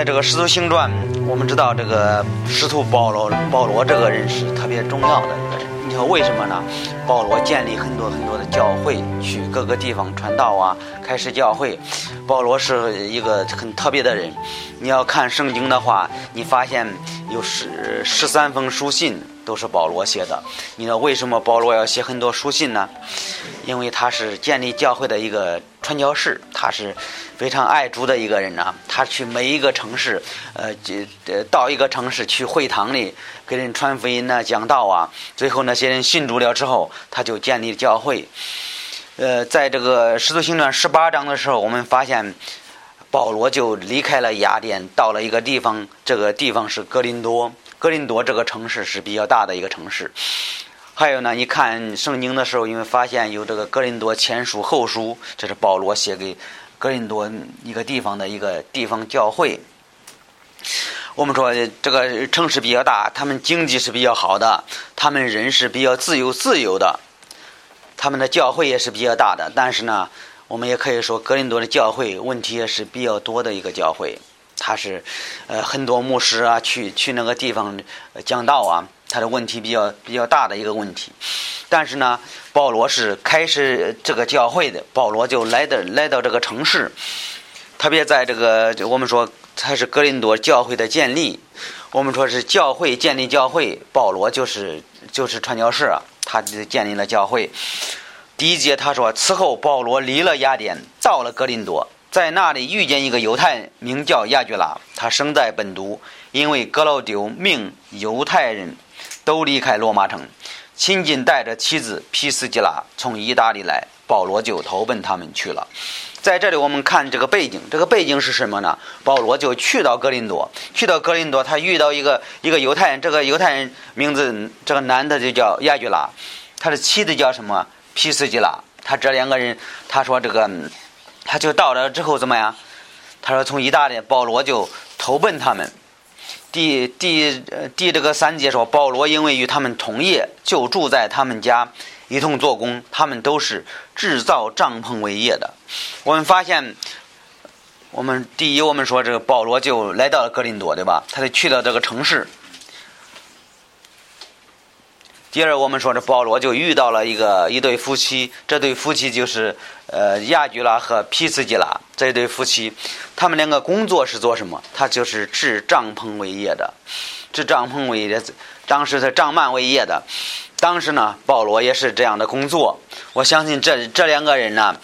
在这个《使徒行传》，我们知道这个使徒保罗，保罗这个人是特别重要的一个人。你说为什么呢？保罗建立很多很多的教会，去各个地方传道啊，开始教会。保罗是一个很特别的人。你要看圣经的话，你发现有十十三封书信都是保罗写的。你知道为什么保罗要写很多书信呢？因为他是建立教会的一个传教士，他是非常爱主的一个人呐。他去每一个城市，呃，呃，到一个城市去会堂里给人传福音呐、讲道啊。最后那些人信主了之后，他就建立教会。呃，在这个《使徒行传》十八章的时候，我们发现保罗就离开了雅典，到了一个地方，这个地方是格林多。格林多这个城市是比较大的一个城市。还有呢，你看圣经的时候，因为发现有这个格林多前书后书，这是保罗写给格林多一个地方的一个地方教会。我们说这个城市比较大，他们经济是比较好的，他们人是比较自由自由的。他们的教会也是比较大的，但是呢，我们也可以说格林多的教会问题也是比较多的一个教会。他是，呃，很多牧师啊去去那个地方讲道啊，他的问题比较比较大的一个问题。但是呢，保罗是开始这个教会的，保罗就来到来到这个城市，特别在这个我们说他是格林多教会的建立，我们说是教会建立教会，保罗就是就是传教士啊。他建立了教会。第一节他说：“此后，保罗离了雅典，到了格林多，在那里遇见一个犹太人，名叫亚居拉。他生在本都，因为格劳丢命犹太人都离开罗马城，亲近带着妻子皮斯吉拉从意大利来，保罗就投奔他们去了。在这里，我们看这个背景，这个背景是什么呢？保罗就去到格林多，去到格林多，他遇到一个一个犹太人，这个犹太人名字，这个男的就叫亚居拉，他的妻子叫什么？皮斯吉拉。他这两个人，他说这个，他就到了之后怎么样？他说从意大利，保罗就投奔他们。第第第这个三节说，保罗因为与他们同业，就住在他们家。一同做工，他们都是制造帐篷为业的。我们发现，我们第一，我们说这个保罗就来到了格林多，对吧？他就去了这个城市。第二，我们说这保罗就遇到了一个一对夫妻，这对夫妻就是呃亚居拉和皮斯基拉这对夫妻，他们两个工作是做什么？他就是制帐篷为业的，制帐篷为业，当时是帐幔为业的。当时呢，保罗也是这样的工作。我相信这这两个人呢，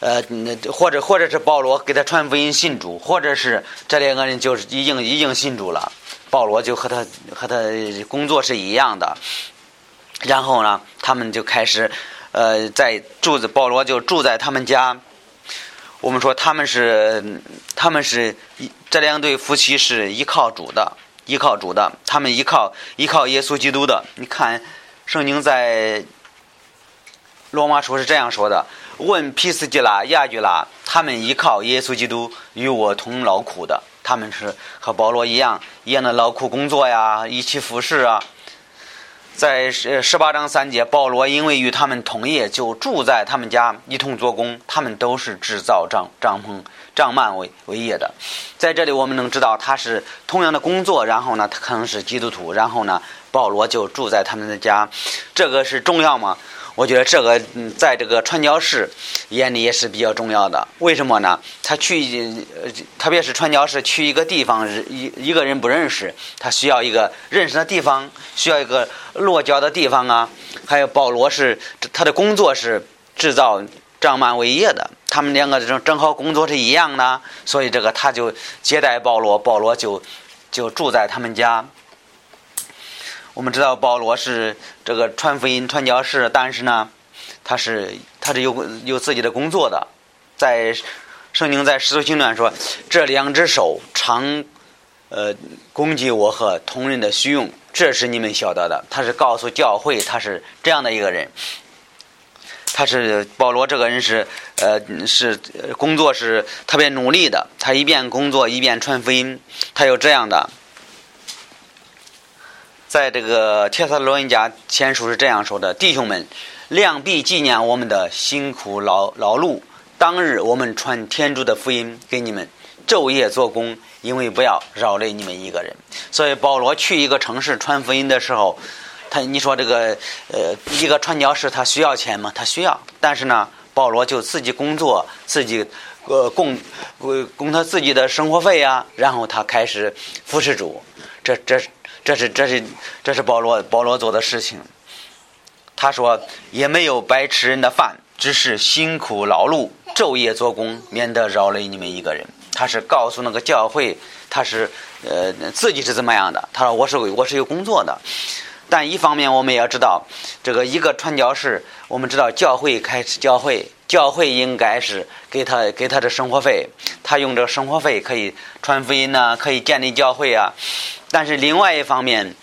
呃，或者或者是保罗给他传福音信主，或者是这两个人就是已经已经信主了。保罗就和他和他工作是一样的。然后呢，他们就开始，呃，在住在保罗就住在他们家。我们说他们是他们是这两对夫妻是依靠主的，依靠主的，他们依靠依靠耶稣基督的。你看。圣经在罗马书是这样说的：“问皮斯基拉、亚居拉，他们依靠耶稣基督与我同劳苦的，他们是和保罗一样一样的。劳苦工作呀，一起服侍啊。”在十十八章三节，保罗因为与他们同业，就住在他们家，一同做工。他们都是制造帐帐篷、帐幔为为业的。在这里，我们能知道他是同样的工作，然后呢，他可能是基督徒，然后呢。保罗就住在他们的家，这个是重要吗？我觉得这个嗯在这个传教士眼里也是比较重要的。为什么呢？他去，呃特别是传教士去一个地方，一一个人不认识，他需要一个认识的地方，需要一个落脚的地方啊。还有保罗是他的工作是制造帐幔为业的，他们两个正正好工作是一样的，所以这个他就接待保罗，保罗就就住在他们家。我们知道保罗是这个传福音传教士，但是呢，他是他是有有自己的工作的。在圣经在使徒行传说，这两只手常呃攻击我和同人的虚用，这是你们晓得的。他是告诉教会，他是这样的一个人。他是保罗这个人是呃是工作是特别努力的，他一边工作一边传福音，他有这样的。在这个《帖撒罗尼迦前书》是这样说的：“弟兄们，量必纪念我们的辛苦劳劳碌。当日我们传天主的福音给你们，昼夜做工，因为不要扰累你们一个人。所以保罗去一个城市传福音的时候，他你说这个呃一个传教士他需要钱吗？他需要，但是呢，保罗就自己工作，自己呃供供他自己的生活费啊，然后他开始服侍主。这这这是这是这是保罗保罗做的事情。他说也没有白吃人的饭，只是辛苦劳碌，昼夜做工，免得扰累你们一个人。他是告诉那个教会，他是呃自己是怎么样的。他说我是我是有工作的，但一方面我们也要知道，这个一个传教士，我们知道教会开始教会，教会应该是给他给他的生活费，他用这个生活费可以传福音呐，可以建立教会啊。但是另外一方面，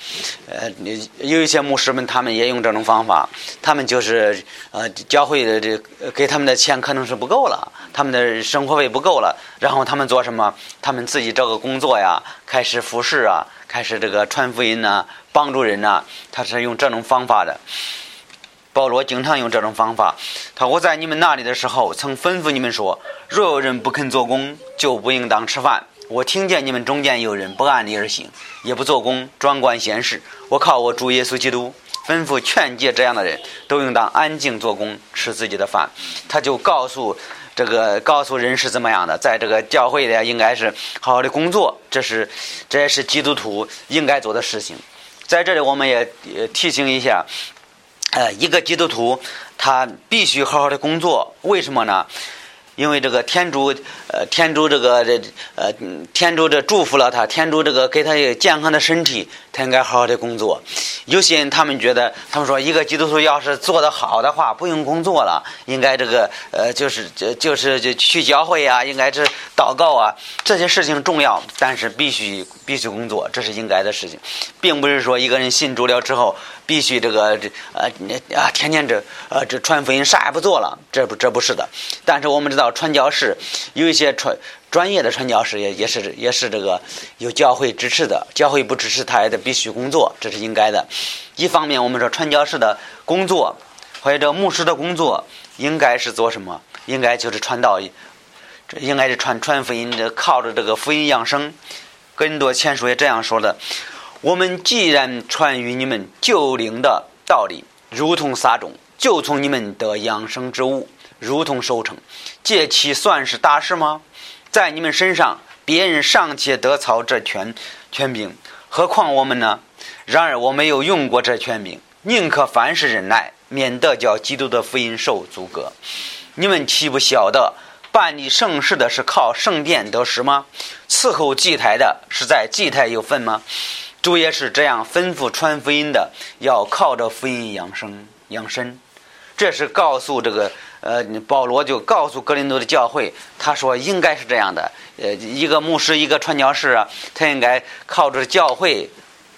呃，有一些牧师们，他们也用这种方法，他们就是呃，教会的这给他们的钱可能是不够了，他们的生活费不够了，然后他们做什么？他们自己找个工作呀，开始服侍啊，开始这个传福音呐，帮助人呐，他是用这种方法的。保罗经常用这种方法。他我在你们那里的时候，曾吩咐你们说：若有人不肯做工，就不应当吃饭。我听见你们中间有人不按理而行，也不做工，专管闲事。我靠我主耶稣基督吩咐劝诫这样的人，都应当安静做工，吃自己的饭。他就告诉这个告诉人是怎么样的，在这个教会里应该是好好的工作，这是这也是基督徒应该做的事情。在这里我们也提醒一下，呃，一个基督徒他必须好好的工作，为什么呢？因为这个天主，呃，天主这个这，呃，天主这祝福了他，天主这个给他一个健康的身体，他应该好好的工作。有些人他们觉得，他们说一个基督徒要是做得好的话，不用工作了，应该这个，呃，就是就就是就去教会啊，应该是祷告啊，这些事情重要，但是必须必须工作，这是应该的事情，并不是说一个人信主了之后。必须这个这呃啊天天这呃这传福音啥也不做了，这不这不是的。但是我们知道传教士有一些传专业的传教士也也是也是这个有教会支持的，教会不支持他也得必须工作，这是应该的。一方面我们说传教士的工作或者牧师的工作应该是做什么？应该就是传道，这应该是传传福音，靠着这个福音养生。更多前书也这样说的。我们既然传与你们救灵的道理，如同撒种，就从你们得养生之物，如同收成，这其算是大事吗？在你们身上，别人尚且得操这权权柄，何况我们呢？然而我没有用过这权柄，宁可凡事忍耐，免得叫基督的福音受阻隔。你们岂不晓得，办理盛事的是靠圣殿得食吗？伺候祭台的是在祭台有份吗？主也是这样吩咐传福音的，要靠着福音养生养身。这是告诉这个呃，保罗就告诉格林多的教会，他说应该是这样的。呃，一个牧师，一个传教士啊，他应该靠着教会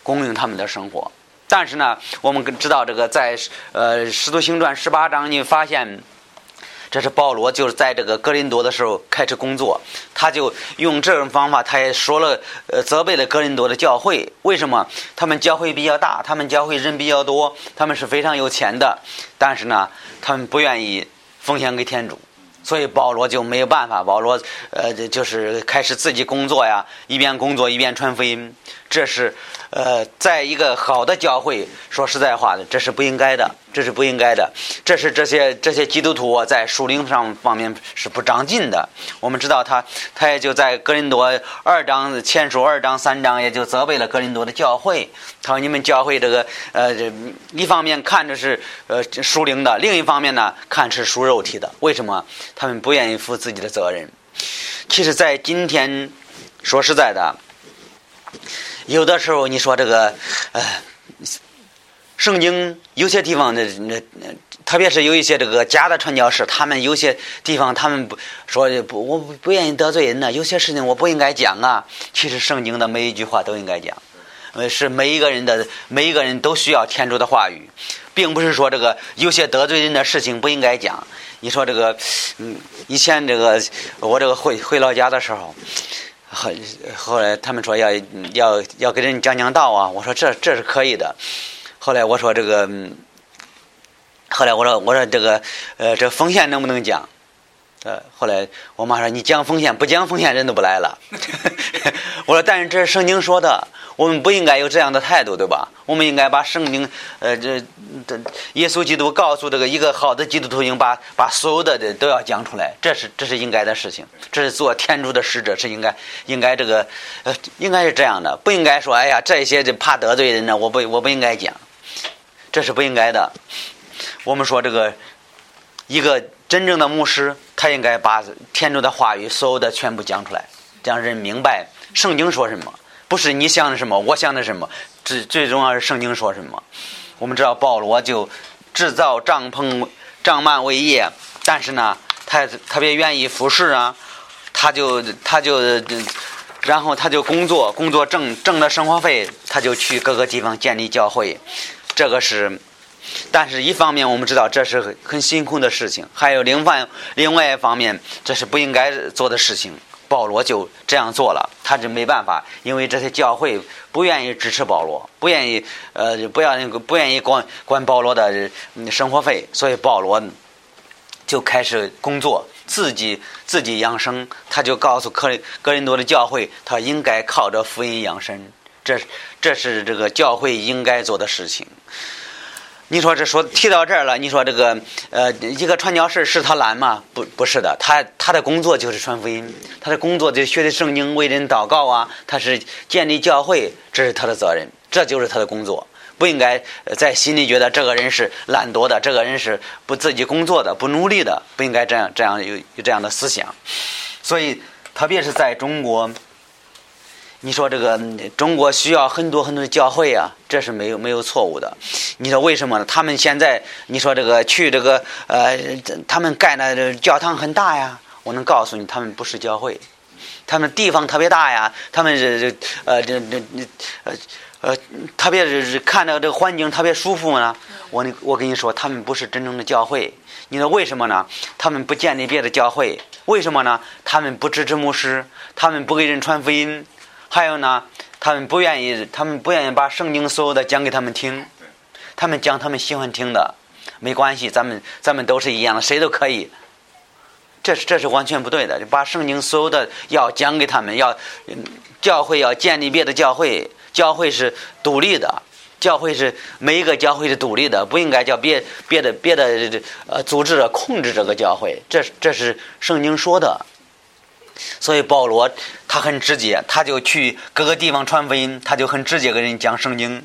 供应他们的生活。但是呢，我们知道这个在呃《使徒行传》十八章，你发现。这是保罗，就是在这个格林多的时候开始工作，他就用这种方法，他也说了，呃，责备了格林多的教会。为什么？他们教会比较大，他们教会人比较多，他们是非常有钱的，但是呢，他们不愿意奉献给天主，所以保罗就没有办法。保罗，呃，就是开始自己工作呀，一边工作一边传福音。这是，呃，在一个好的教会，说实在话的，这是不应该的，这是不应该的，这是这些这些基督徒啊在属灵上方面是不长进的。我们知道他，他也就在格林多二章签署二章三章，也就责备了格林多的教会。他说：“你们教会这个，呃，一方面看着是呃属灵的，另一方面呢，看是属肉体的。为什么？他们不愿意负自己的责任。其实，在今天，说实在的。”有的时候，你说这个，呃，圣经有些地方的那那，特别是有一些这个假的传教士，他们有些地方他们不说不，我不不愿意得罪人呢。有些事情我不应该讲啊。其实圣经的每一句话都应该讲，是每一个人的每一个人都需要天主的话语，并不是说这个有些得罪人的事情不应该讲。你说这个，嗯，以前这个我这个回回老家的时候。后后来他们说要要要给人讲讲道啊，我说这这是可以的。后来我说这个，后来我说我说这个呃这奉献能不能讲？呃，后来我妈说：“你讲奉献，不讲奉献，人都不来了。”我说：“但是这是圣经说的，我们不应该有这样的态度，对吧？我们应该把圣经，呃，这这耶稣基督告诉这个一个好的基督徒，应把把所有的的都要讲出来，这是这是应该的事情，这是做天主的使者是应该应该这个，呃，应该是这样的，不应该说，哎呀，这些就怕得罪人呢，我不我不应该讲，这是不应该的。我们说这个一个。”真正的牧师，他应该把天主的话语所有的全部讲出来，让人明白圣经说什么，不是你想的什么，我想的什么，最最重要是圣经说什么。我们知道保罗就制造帐篷、帐幔为业，但是呢，他特别愿意服侍啊，他就他就然后他就工作，工作挣挣的生活费，他就去各个地方建立教会，这个是。但是，一方面我们知道这是很很辛苦的事情，还有另外另外一方面，这是不应该做的事情。保罗就这样做了，他就没办法，因为这些教会不愿意支持保罗，不愿意呃不要那个不愿意管管保罗的生活费，所以保罗就开始工作，自己自己养生。他就告诉克格林多的教会，他应该靠着福音养生，这这是这个教会应该做的事情。你说这说提到这儿了，你说这个呃，一个传教士是他懒吗？不，不是的，他他的工作就是传福音，他的工作就学的圣经、为人祷告啊，他是建立教会，这是他的责任，这就是他的工作，不应该在心里觉得这个人是懒惰的，这个人是不自己工作的、不努力的，不应该这样这样有有这样的思想，所以特别是在中国。你说这个中国需要很多很多的教会啊，这是没有没有错误的。你说为什么呢？他们现在你说这个去这个呃，他们盖的教堂很大呀。我能告诉你，他们不是教会，他们地方特别大呀。他们这呃这这这呃呃，特别是看到这个环境特别舒服呢。我我跟你说，他们不是真正的教会。你说为什么呢？他们不建立别的教会，为什么呢？他们不支持牧师，他们不给人传福音。还有呢，他们不愿意，他们不愿意把圣经所有的讲给他们听，他们讲他们喜欢听的，没关系，咱们咱们都是一样的，谁都可以。这是这是完全不对的，把圣经所有的要讲给他们，要教会要建立别的教会，教会是独立的，教会是每一个教会是独立的，不应该叫别别的别的呃组织控制这个教会，这这是圣经说的。所以保罗他很直接，他就去各个地方传福音，他就很直接跟人讲圣经。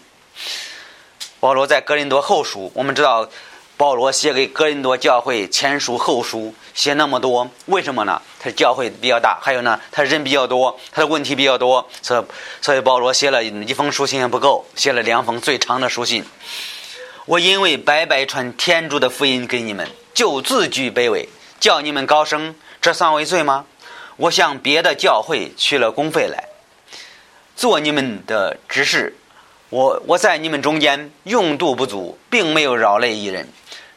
保罗在哥林多后书，我们知道保罗写给哥林多教会前书后书写那么多，为什么呢？他教会比较大，还有呢，他人比较多，他的问题比较多，所以所以保罗写了一封书信也不够，写了两封最长的书信。我因为白白传天主的福音给你们，就自居卑微，叫你们高升，这算为罪吗？我向别的教会取了公费来，做你们的执事。我我在你们中间用度不足，并没有扰累一人，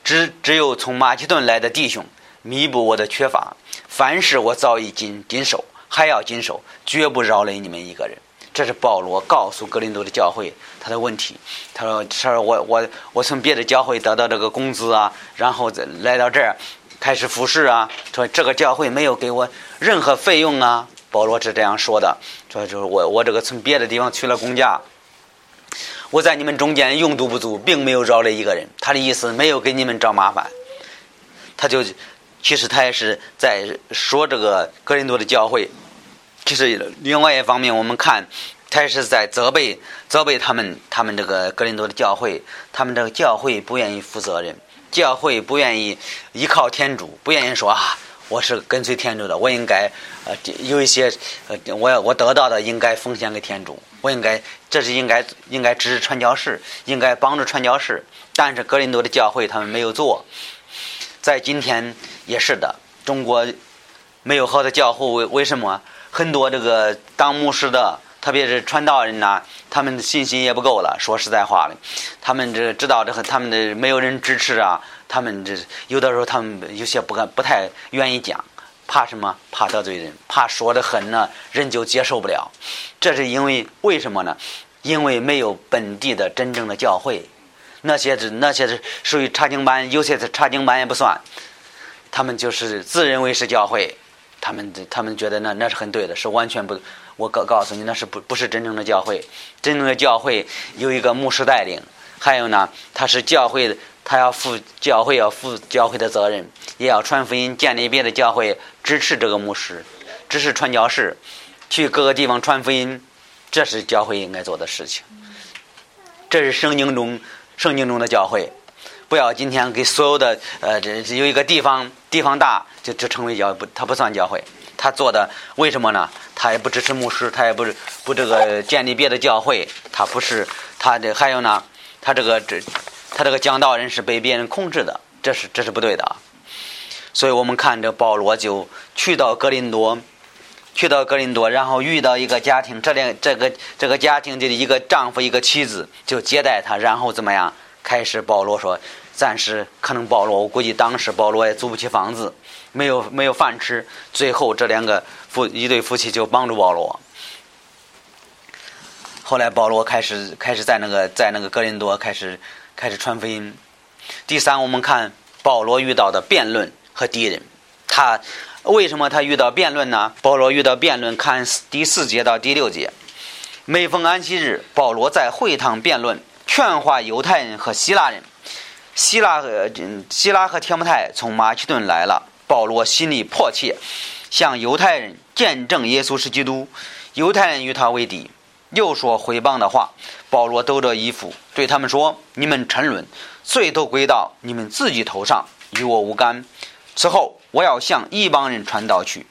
只只有从马其顿来的弟兄弥补我的缺乏。凡事我早已经谨守，还要谨守，绝不扰累你们一个人。这是保罗告诉格林多的教会他的问题。他说：“他说我我我从别的教会得到这个工资啊，然后再来到这儿。”开始服侍啊！说这个教会没有给我任何费用啊！保罗是这样说的。说就是我我这个从别的地方去了公家，我在你们中间用度不足，并没有饶了一个人。他的意思没有给你们找麻烦。他就其实他也是在说这个格林多的教会。其实另外一方面，我们看他也是在责备责备他们他们这个格林多的教会，他们这个教会不愿意负责任。教会不愿意依靠天主，不愿意说啊，我是跟随天主的，我应该呃有一些呃我我得到的应该奉献给天主，我应该这是应该应该支持传教士，应该帮助传教士。但是格林多的教会他们没有做，在今天也是的，中国没有好的教会，为为什么很多这个当牧师的？特别是传道人呐，他们的信心也不够了。说实在话的，他们这知道这和他们的没有人支持啊，他们这有的时候他们有些不敢不太愿意讲，怕什么？怕得罪人，怕说的狠呢，人就接受不了。这是因为为什么呢？因为没有本地的真正的教会，那些是那些是属于查经班，有些是查经班也不算。他们就是自认为是教会，他们他们觉得那那是很对的，是完全不。我告告诉你，那是不不是真正的教会？真正的教会有一个牧师带领，还有呢，他是教会，他要负教会要负教会的责任，也要传福音，建立别的教会，支持这个牧师，支持传教士，去各个地方传福音，这是教会应该做的事情。这是圣经中圣经中的教会，不要今天给所有的呃，这有一个地方地方大就就成为教不，他不算教会。他做的为什么呢？他也不支持牧师，他也不不这个建立别的教会，他不是他这还有呢，他这个这他这个讲道人是被别人控制的，这是这是不对的。所以我们看这保罗就去到格林多，去到格林多，然后遇到一个家庭，这两这个这个家庭的一个丈夫一个妻子就接待他，然后怎么样？开始保罗说，暂时可能保罗，我估计当时保罗也租不起房子。没有没有饭吃，最后这两个夫一对夫妻就帮助保罗。后来保罗开始开始在那个在那个哥林多开始开始传福音。第三，我们看保罗遇到的辩论和敌人，他为什么他遇到辩论呢？保罗遇到辩论，看第四节到第六节。每逢安息日，保罗在会堂辩论，劝化犹太人和希腊人。希腊和希腊和天穆泰从马其顿来了。保罗心里迫切，向犹太人见证耶稣是基督。犹太人与他为敌，又说毁谤的话。保罗抖着衣服对他们说：“你们沉沦，罪都归到你们自己头上，与我无干。此后我要向一帮人传道去。”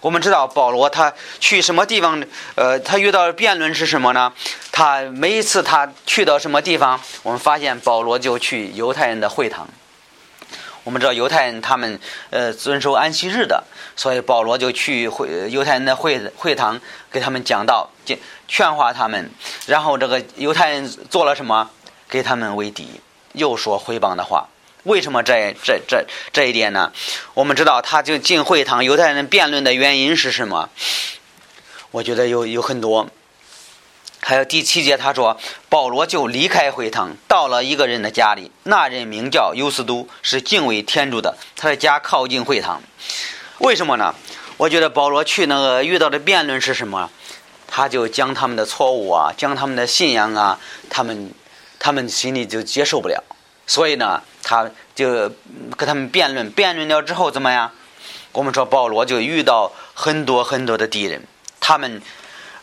我们知道保罗他去什么地方？呃，他遇到辩论是什么呢？他每一次他去到什么地方，我们发现保罗就去犹太人的会堂。我们知道犹太人他们呃遵守安息日的，所以保罗就去会犹太人的会会堂给他们讲道，劝劝化他们。然后这个犹太人做了什么？给他们为敌，又说毁谤的话。为什么这这这这一点呢？我们知道他就进会堂，犹太人辩论的原因是什么？我觉得有有很多。还有第七节，他说保罗就离开会堂，到了一个人的家里。那人名叫优斯都，是敬畏天主的。他的家靠近会堂，为什么呢？我觉得保罗去那个遇到的辩论是什么？他就将他们的错误啊，将他们的信仰啊，他们他们心里就接受不了。所以呢，他就跟他们辩论，辩论了之后怎么样？我们说保罗就遇到很多很多的敌人，他们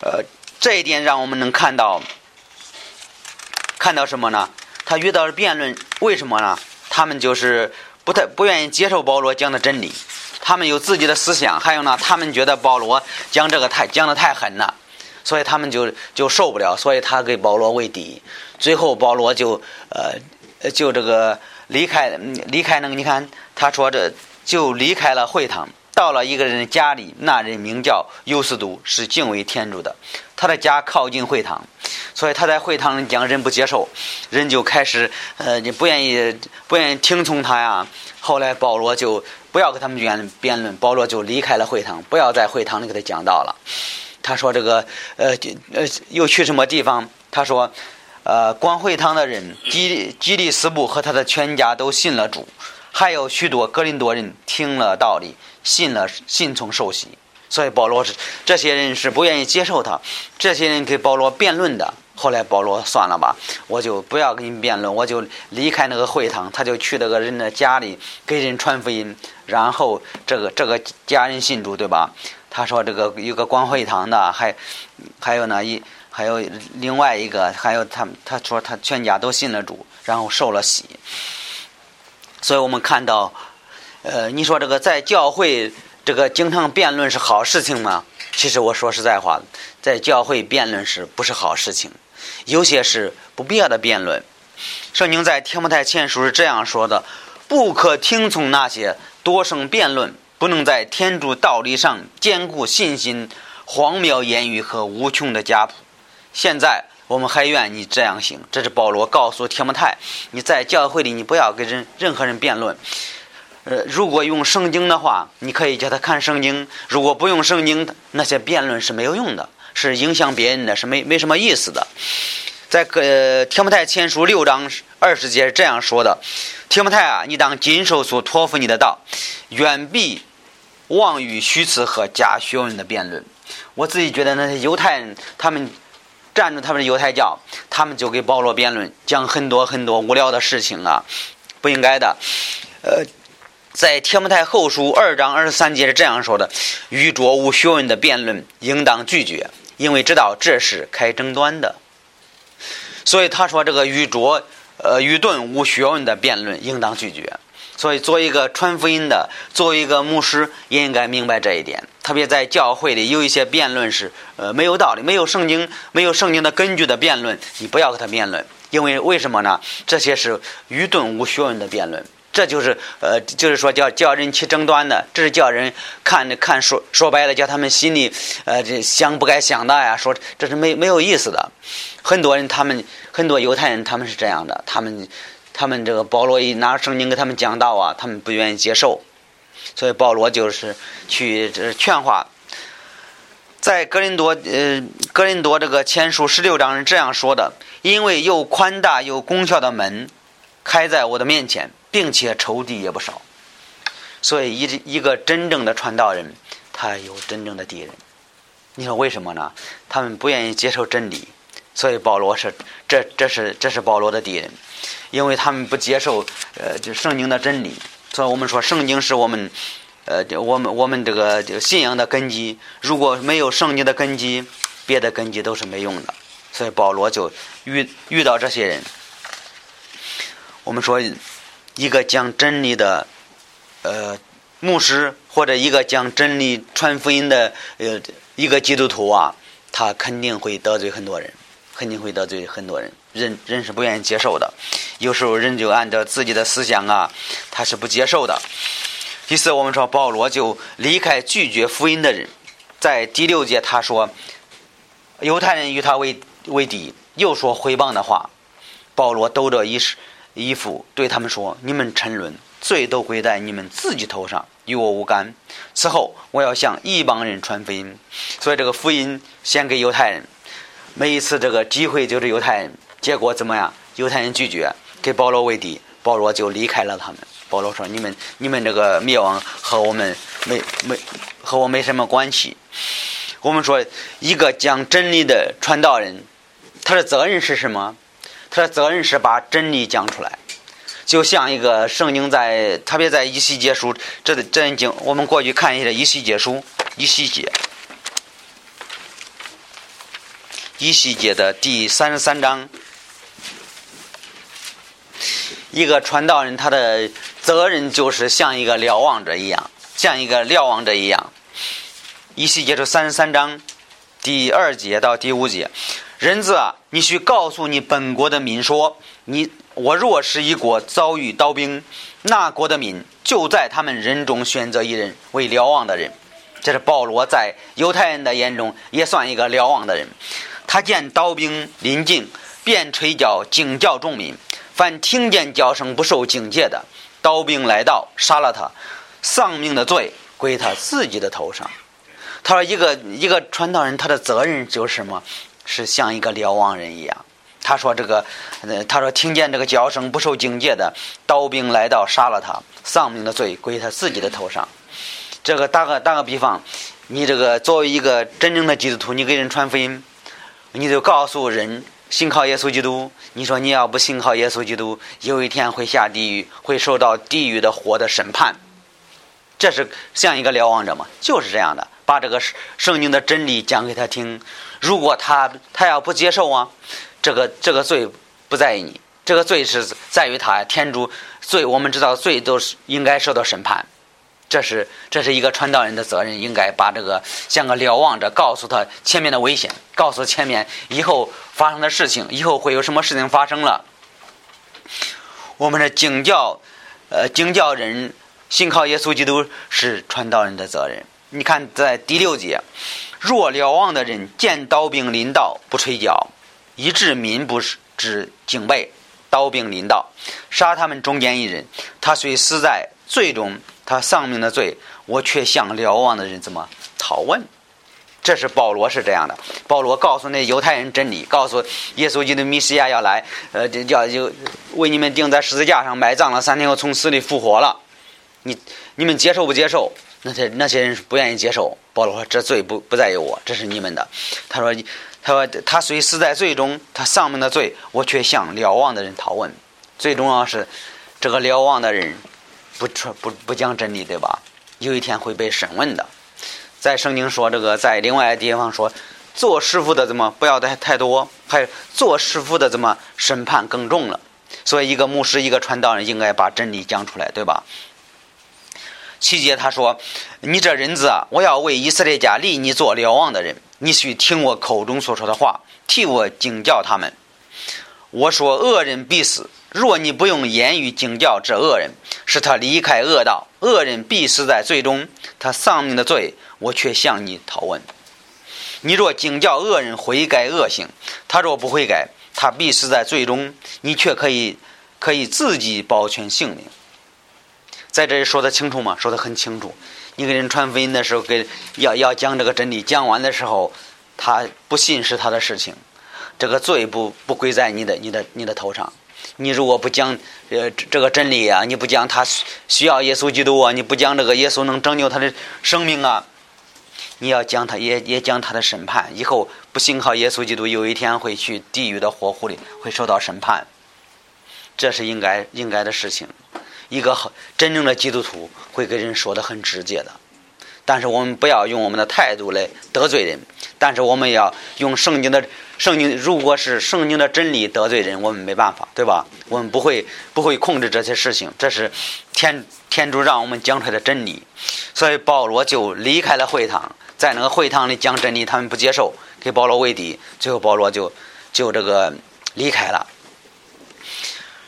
呃。这一点让我们能看到，看到什么呢？他遇到了辩论，为什么呢？他们就是不太不愿意接受保罗讲的真理，他们有自己的思想，还有呢，他们觉得保罗讲这个太讲的太狠了，所以他们就就受不了，所以他给保罗为敌。最后保罗就呃就这个离开离开那个，你看他说这就离开了会堂。到了一个人家里，那人名叫优斯都，是敬畏天主的。他的家靠近会堂，所以他在会堂里讲，人不接受，人就开始呃，你不愿意不愿意听从他呀。后来保罗就不要跟他们辩辩论，保罗就离开了会堂，不要在会堂里给他讲道了。他说这个呃呃，又去什么地方？他说呃，光会堂的人基基利斯布和他的全家都信了主，还有许多格林多人听了道理。信了，信从受洗，所以保罗是这些人是不愿意接受他，这些人给保罗辩论的。后来保罗算了吧，我就不要跟你辩论，我就离开那个会堂，他就去那个人的家里给人传福音，然后这个这个家人信主，对吧？他说这个有个光会堂的，还还有呢一还有另外一个，还有他他说他全家都信了主，然后受了洗，所以我们看到。呃，你说这个在教会这个经常辩论是好事情吗？其实我说实在话，在教会辩论是不是好事情？有些是不必要的辩论。圣经在提摩太前书是这样说的：不可听从那些多生辩论，不能在天主道理上坚固信心、荒谬言语和无穷的家谱。现在我们还愿意这样行。这是保罗告诉提摩太：你在教会里，你不要跟人任何人辩论。呃，如果用圣经的话，你可以叫他看圣经；如果不用圣经，那些辩论是没有用的，是影响别人的，是没没什么意思的。在《呃提摩太前书》六章二十节是这样说的：“提摩太啊，你当谨守所托付你的道，远避妄语虚词和假学问的辩论。”我自己觉得那些犹太人，他们站着他们的犹太教，他们就给保罗辩论，讲很多很多无聊的事情啊，不应该的。呃，在提摩太后书二章二十三节是这样说的：“愚拙无学问的辩论，应当拒绝，因为知道这是开争端的。”所以他说这个愚拙、呃愚钝无学问的辩论，应当拒绝。所以，作为一个传福音的，作为一个牧师，也应该明白这一点。特别在教会里，有一些辩论是呃没有道理、没有圣经、没有圣经的根据的辩论，你不要和他辩论，因为为什么呢？这些是愚钝无学问的辩论，这就是呃，就是说叫叫人起争端的，这是叫人看看说说白了，叫他们心里呃这想不该想的呀，说这是没没有意思的。很多人他们很多犹太人他们是这样的，他们。他们这个保罗一拿圣经给他们讲道啊，他们不愿意接受，所以保罗就是去劝化。在格林多呃格林多这个签书十六章是这样说的：因为又宽大又功效的门开在我的面前，并且仇敌也不少，所以一一个真正的传道人，他有真正的敌人。你说为什么呢？他们不愿意接受真理，所以保罗是这这是这是保罗的敌人。因为他们不接受，呃，就圣经的真理，所以我们说圣经是我们，呃，我们我们这个信仰的根基。如果没有圣经的根基，别的根基都是没用的。所以保罗就遇遇到这些人。我们说，一个讲真理的，呃，牧师或者一个讲真理传福音的，呃，一个基督徒啊，他肯定会得罪很多人。肯定会得罪很多人，人人是不愿意接受的。有时候人就按照自己的思想啊，他是不接受的。第四，我们说保罗就离开拒绝福音的人，在第六节他说，犹太人与他为为敌，又说毁谤的话。保罗抖着衣衣服对他们说：“你们沉沦，罪都归在你们自己头上，与我无干。此后我要向异邦人传福音，所以这个福音先给犹太人。”每一次这个机会就是犹太人，结果怎么样？犹太人拒绝给保罗为敌，保罗就离开了他们。保罗说：“你们你们这个灭亡和我们没没和我没什么关系。”我们说一个讲真理的传道人，他的责任是什么？他的责任是把真理讲出来，就像一个圣经在特别在以西结书这这经，我们过去看一下以西结书，以西结。一细节的第三十三章，一个传道人他的责任就是像一个瞭望者一样，像一个瞭望者一样。一细节是三十三章第二节到第五节，人子啊，你去告诉你本国的民说，你我若是一国遭遇刀兵，那国的民就在他们人中选择一人为瞭望的人。这是保罗在犹太人的眼中也算一个瞭望的人。他见刀兵临近，便吹角警叫众民。凡听见叫声不受警戒的，刀兵来到，杀了他，丧命的罪归他自己的头上。他说：“一个一个传道人，他的责任就是什么？是像一个瞭望人一样。”他说：“这个，呃他说听见这个叫声不受警戒的，刀兵来到，杀了他，丧命的罪归他自己的头上。”这个打个打个比方，你这个作为一个真正的基督徒，你给人传福音。你就告诉人信靠耶稣基督。你说你要不信靠耶稣基督，有一天会下地狱，会受到地狱的火的审判。这是像一个瞭望者吗？就是这样的，把这个圣经的真理讲给他听。如果他他要不接受啊，这个这个罪不在于你，这个罪是在于他。天主罪，我们知道罪都是应该受到审判。这是这是一个传道人的责任，应该把这个像个瞭望者，告诉他前面的危险，告诉前面以后发生的事情，以后会有什么事情发生了。我们的警教，呃，警教人信靠耶稣基督是传道人的责任。你看，在第六节，若瞭望的人见刀兵临到，不吹角，以致民不知警备，刀兵临到，杀他们中间一人，他虽死在罪中。他丧命的罪，我却向瞭望的人怎么讨问？这是保罗是这样的。保罗告诉那犹太人真理，告诉耶稣基督弥西亚要来，呃，要就为你们钉在十字架上埋葬了，三天后从死里复活了。你你们接受不接受？那些那些人是不愿意接受。保罗说：“这罪不不在于我，这是你们的。”他说：“他说他虽死在罪中，他丧命的罪，我却向瞭望的人讨问。最重要是，这个瞭望的人不传不不讲真理，对吧？有一天会被审问的。在圣经说这个，在另外地方说，做师傅的怎么不要太太多，还有做师傅的怎么审判更重了。所以，一个牧师，一个传道人，应该把真理讲出来，对吧？”七节他说：“你这人子啊，我要为以色列家立你做瞭望的人，你须听我口中所说的话，替我警教他们。我说恶人必死，若你不用言语警教这恶人，使他离开恶道，恶人必死在罪中。他丧命的罪，我却向你讨问。你若警教恶人悔改恶行，他若不悔改，他必死在罪中，你却可以可以自己保全性命。”在这里说的清楚吗？说的很清楚。你给人传福音的时候，给要要讲这个真理，讲完的时候，他不信是他的事情，这个罪不不归在你的你的你的头上。你如果不讲呃这个真理啊，你不讲他需要耶稣基督啊，你不讲这个耶稣能拯救他的生命啊，你要讲他也也讲他的审判。以后不信靠耶稣基督，有一天会去地狱的火湖里，会受到审判。这是应该应该的事情。一个真正的基督徒会跟人说的很直接的，但是我们不要用我们的态度来得罪人，但是我们要用圣经的圣经，如果是圣经的真理得罪人，我们没办法，对吧？我们不会不会控制这些事情，这是天天主让我们讲出来的真理，所以保罗就离开了会堂，在那个会堂里讲真理，他们不接受，给保罗为敌，最后保罗就就这个离开了。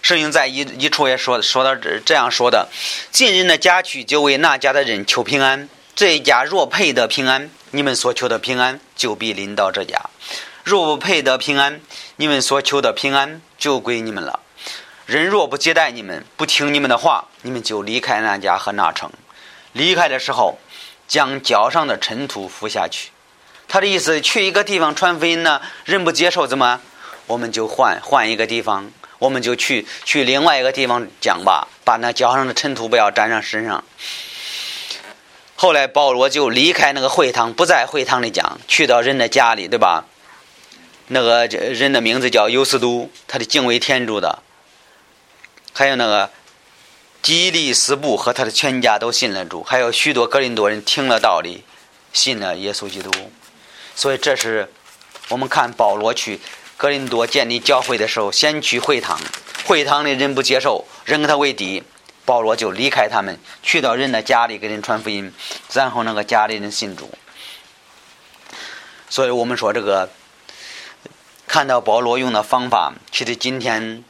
圣经在一一处也说说到这这样说的：进人的家去，就为那家的人求平安。这一家若配得平安，你们所求的平安就必临到这家；若不配得平安，你们所求的平安就归你们了。人若不接待你们，不听你们的话，你们就离开那家和那城。离开的时候，将脚上的尘土拂下去。他的意思，去一个地方传福音呢，人不接受，怎么？我们就换换一个地方。我们就去去另外一个地方讲吧，把那脚上的尘土不要沾上身上。后来保罗就离开那个会堂，不在会堂里讲，去到人的家里，对吧？那个人的名字叫尤斯都，他的敬畏天主的，还有那个基利斯布和他的全家都信了主，还有许多格林多人听了道理，信了耶稣基督。所以这是我们看保罗去。格林多建立教会的时候，先去会堂，会堂的人不接受，人跟他为敌，保罗就离开他们，去到人的家里给人传福音，然后那个家里人信主。所以我们说这个，看到保罗用的方法，其实今天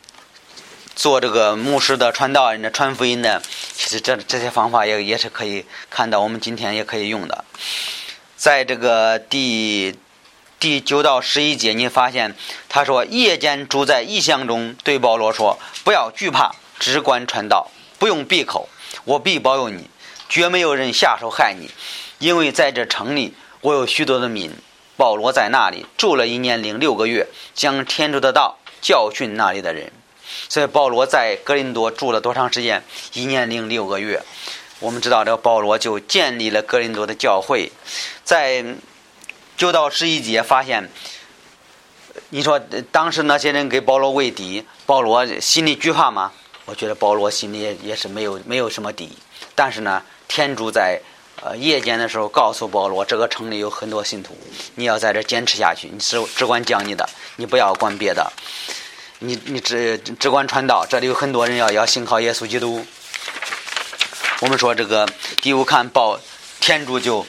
做这个牧师的、传道人的、传福音的，其实这这些方法也也是可以看到，我们今天也可以用的，在这个第。第九到十一节，你发现他说：“夜间住在异象中，对保罗说：‘不要惧怕，只管传道，不用闭口，我必保佑你，绝没有人下手害你，因为在这城里，我有许多的民。’保罗在那里住了一年零六个月，将天主的道教训那里的人。所以保罗在格林多住了多长时间？一年零六个月。我们知道，这个保罗就建立了格林多的教会，在。”九到十一节发现，你说当时那些人给保罗为敌，保罗心里惧怕吗？我觉得保罗心里也也是没有没有什么底。但是呢，天主在呃夜间的时候告诉保罗，这个城里有很多信徒，你要在这坚持下去，你只只管讲你的，你不要管别的，你你只只管传道。这里有很多人要要信靠耶稣基督。我们说这个第五看保天主就。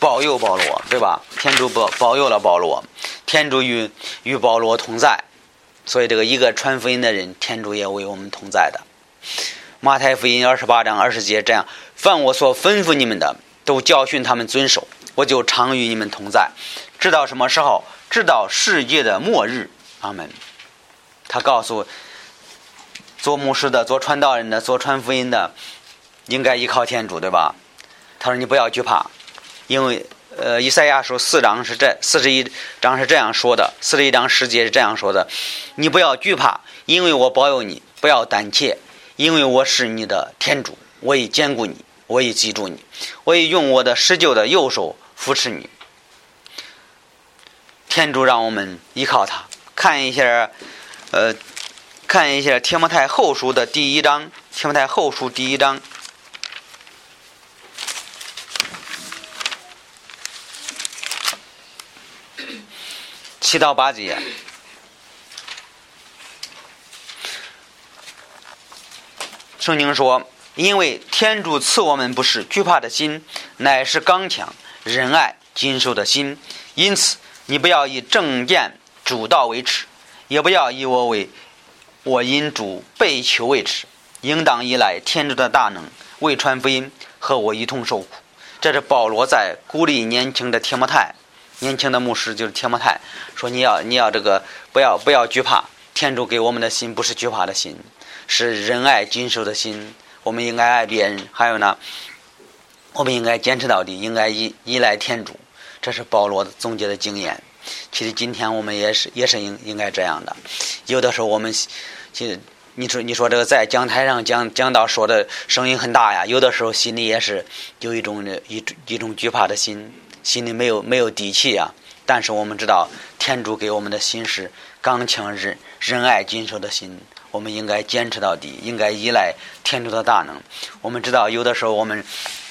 保佑保罗，对吧？天主保保佑了保罗，天主与与保罗同在，所以这个一个传福音的人，天主也为我们同在的。马太福音二十八章二十节这样：凡我所吩咐你们的，都教训他们遵守，我就常与你们同在，直到什么时候？直到世界的末日。阿门。他告诉做牧师的、做传道人的、做传福音的，应该依靠天主，对吧？他说：“你不要惧怕。”因为呃，以赛亚书四章是这四十一章是这样说的，四十一章十节是这样说的：你不要惧怕，因为我保佑你；不要胆怯，因为我是你的天主，我已兼顾你，我已记住你，我已用我的施救的右手扶持你。天主让我们依靠他。看一下，呃，看一下《天摩太后书》的第一章，《天摩太后书》第一章。七到八节，圣经说：“因为天主赐我们不是惧怕的心，乃是刚强、仁爱、谨守的心。因此，你不要以正见主道为耻，也不要以我为我因主被囚为耻，应当依赖天主的大能，为传福音和我一同受苦。”这是保罗在鼓励年轻的提摩太。年轻的牧师就是铁木泰说：“你要你要这个不要不要惧怕，天主给我们的心不是惧怕的心，是仁爱谨守的心。我们应该爱别人，还有呢，我们应该坚持到底，应该依依赖天主。这是保罗总结的经验。其实今天我们也是也是应应该这样的。有的时候我们其实你说你说这个在讲台上讲讲到说的声音很大呀，有的时候心里也是有一种一一种惧怕的心。”心里没有没有底气呀！但是我们知道，天主给我们的心是刚强仁仁爱谨守的心，我们应该坚持到底，应该依赖天主的大能。我们知道，有的时候我们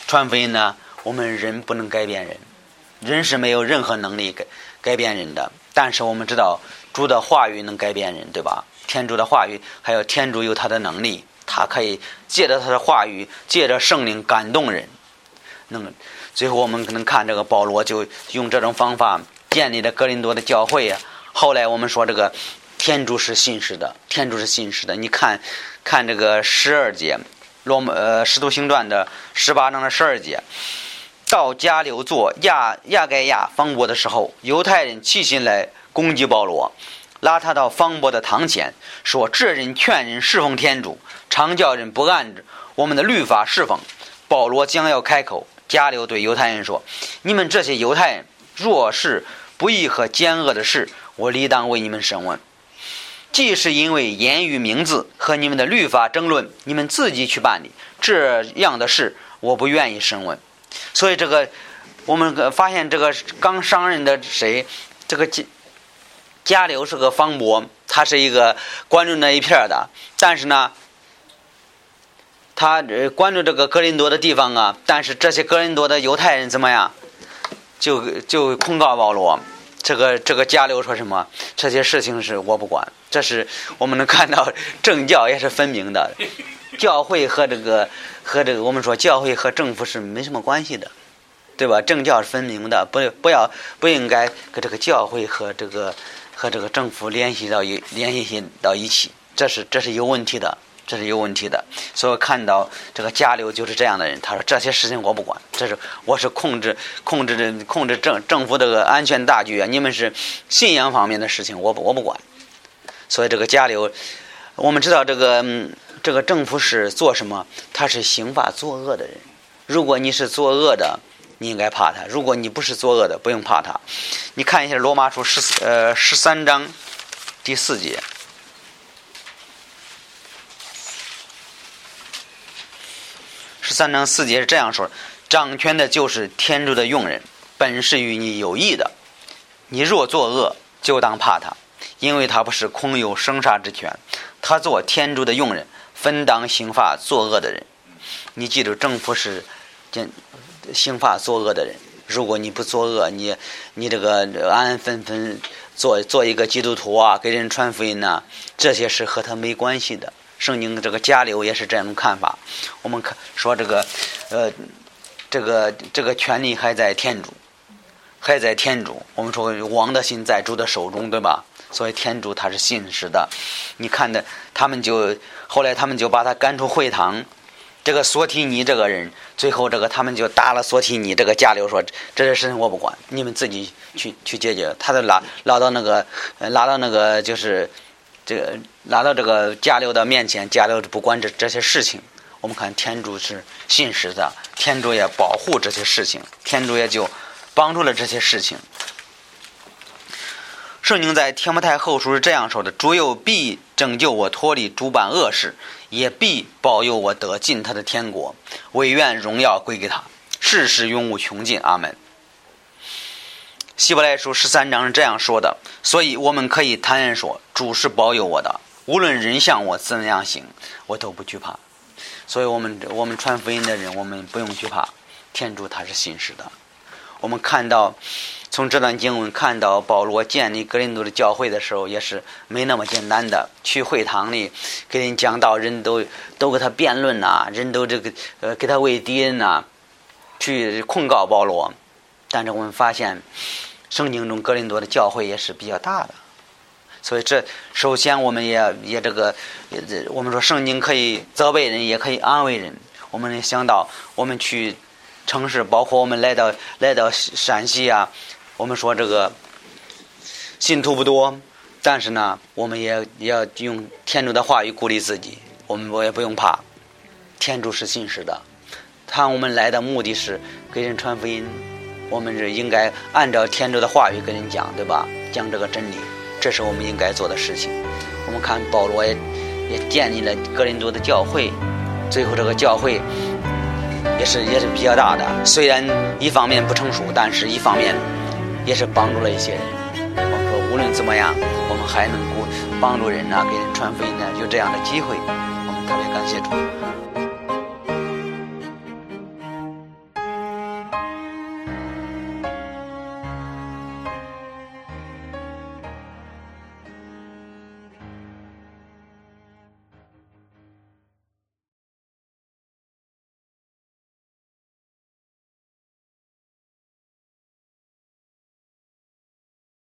传福音呢，我们人不能改变人，人是没有任何能力改改变人的。但是我们知道，主的话语能改变人，对吧？天主的话语，还有天主有他的能力，他可以借着他的话语，借着圣灵感动人，那么。最后，我们可能看这个保罗就用这种方法建立了格林多的教会呀。后来我们说这个天主是信实的，天主是信实的。你看，看这个十二节，罗马呃使徒行传的十八章的十二节，到加流做亚亚盖亚方伯的时候，犹太人齐心来攻击保罗，拉他到方伯的堂前，说这人劝人侍奉天主，常叫人不按我们的律法侍奉。保罗将要开口。加流对犹太人说：“你们这些犹太人，若是不义和奸恶的事，我理当为你们审问；既是因为言语名字和你们的律法争论，你们自己去办理这样的事，我不愿意审问。所以，这个我们发现，这个刚上任的谁，这个加加流是个方伯，他是一个关注那一片的，但是呢。”他关注这个格林多的地方啊，但是这些格林多的犹太人怎么样？就就控告保罗，这个这个加流说什么？这些事情是我不管。这是我们能看到政教也是分明的，教会和这个和这个我们说教会和政府是没什么关系的，对吧？政教是分明的，不不要不应该跟这个教会和这个和这个政府联系到一联系到一起，这是这是有问题的。这是有问题的，所以看到这个加流就是这样的人。他说：“这些事情我不管，这是我是控制控制这控制政政府这个安全大局啊！你们是信仰方面的事情，我不我不管。”所以这个加流，我们知道这个这个政府是做什么？他是刑法作恶的人。如果你是作恶的，你应该怕他；如果你不是作恶的，不用怕他。你看一下罗马书十呃十三章第四节。十三章四节是这样说：掌权的就是天主的用人，本是与你有益的。你若作恶，就当怕他，因为他不是空有生杀之权，他做天主的用人，分当刑罚作恶的人。你记住，政府是刑刑罚作恶的人。如果你不作恶，你你这个安安分分做做一个基督徒啊，给人传福音呐，这些是和他没关系的。圣经这个加流也是这种看法。我们看说这个，呃，这个这个权力还在天主，还在天主。我们说王的心在主的手中，对吧？所以天主他是信实的。你看的，他们就后来他们就把他赶出会堂。这个索提尼这个人，最后这个他们就打了索提尼。这个加流说：“这些事情我不管，你们自己去去解决。”他就拉拉到那个拉到那个就是。这个拉到这个加流的面前，加流不管这这些事情。我们看天主是信实的，天主也保护这些事情，天主也就帮助了这些事情。圣经在天摩太后书是这样说的：“主有必拯救我脱离诸般恶事，也必保佑我得进他的天国。唯愿荣耀归给他，世世永无穷尽。”阿门。希伯来书十三章是这样说的，所以我们可以坦然说：“主是保佑我的，无论人向我怎样行，我都不惧怕。”所以，我们我们传福音的人，我们不用惧怕，天主他是信实的。我们看到。从这段经文看到，保罗建立格林多的教会的时候，也是没那么简单的。去会堂里给人讲道，人都都跟他辩论呐，人都这个呃给他为敌人呐，去控告保罗。但是我们发现，圣经中格林多的教会也是比较大的。所以这首先我们也也这个，我们说圣经可以责备人，也可以安慰人。我们想到我们去城市，包括我们来到来到山西啊。我们说这个信徒不多，但是呢，我们也也要用天主的话语鼓励自己。我们我也不用怕，天主是信实的。他我们来的目的是给人传福音，我们是应该按照天主的话语跟人讲，对吧？讲这个真理，这是我们应该做的事情。我们看保罗也也建立了格林多的教会，最后这个教会也是也是比较大的。虽然一方面不成熟，但是一方面。也是帮助了一些人。我们说，无论怎么样，我们还能够帮助人呐，给人传福音呢，有这样的机会，我们特别感谢主。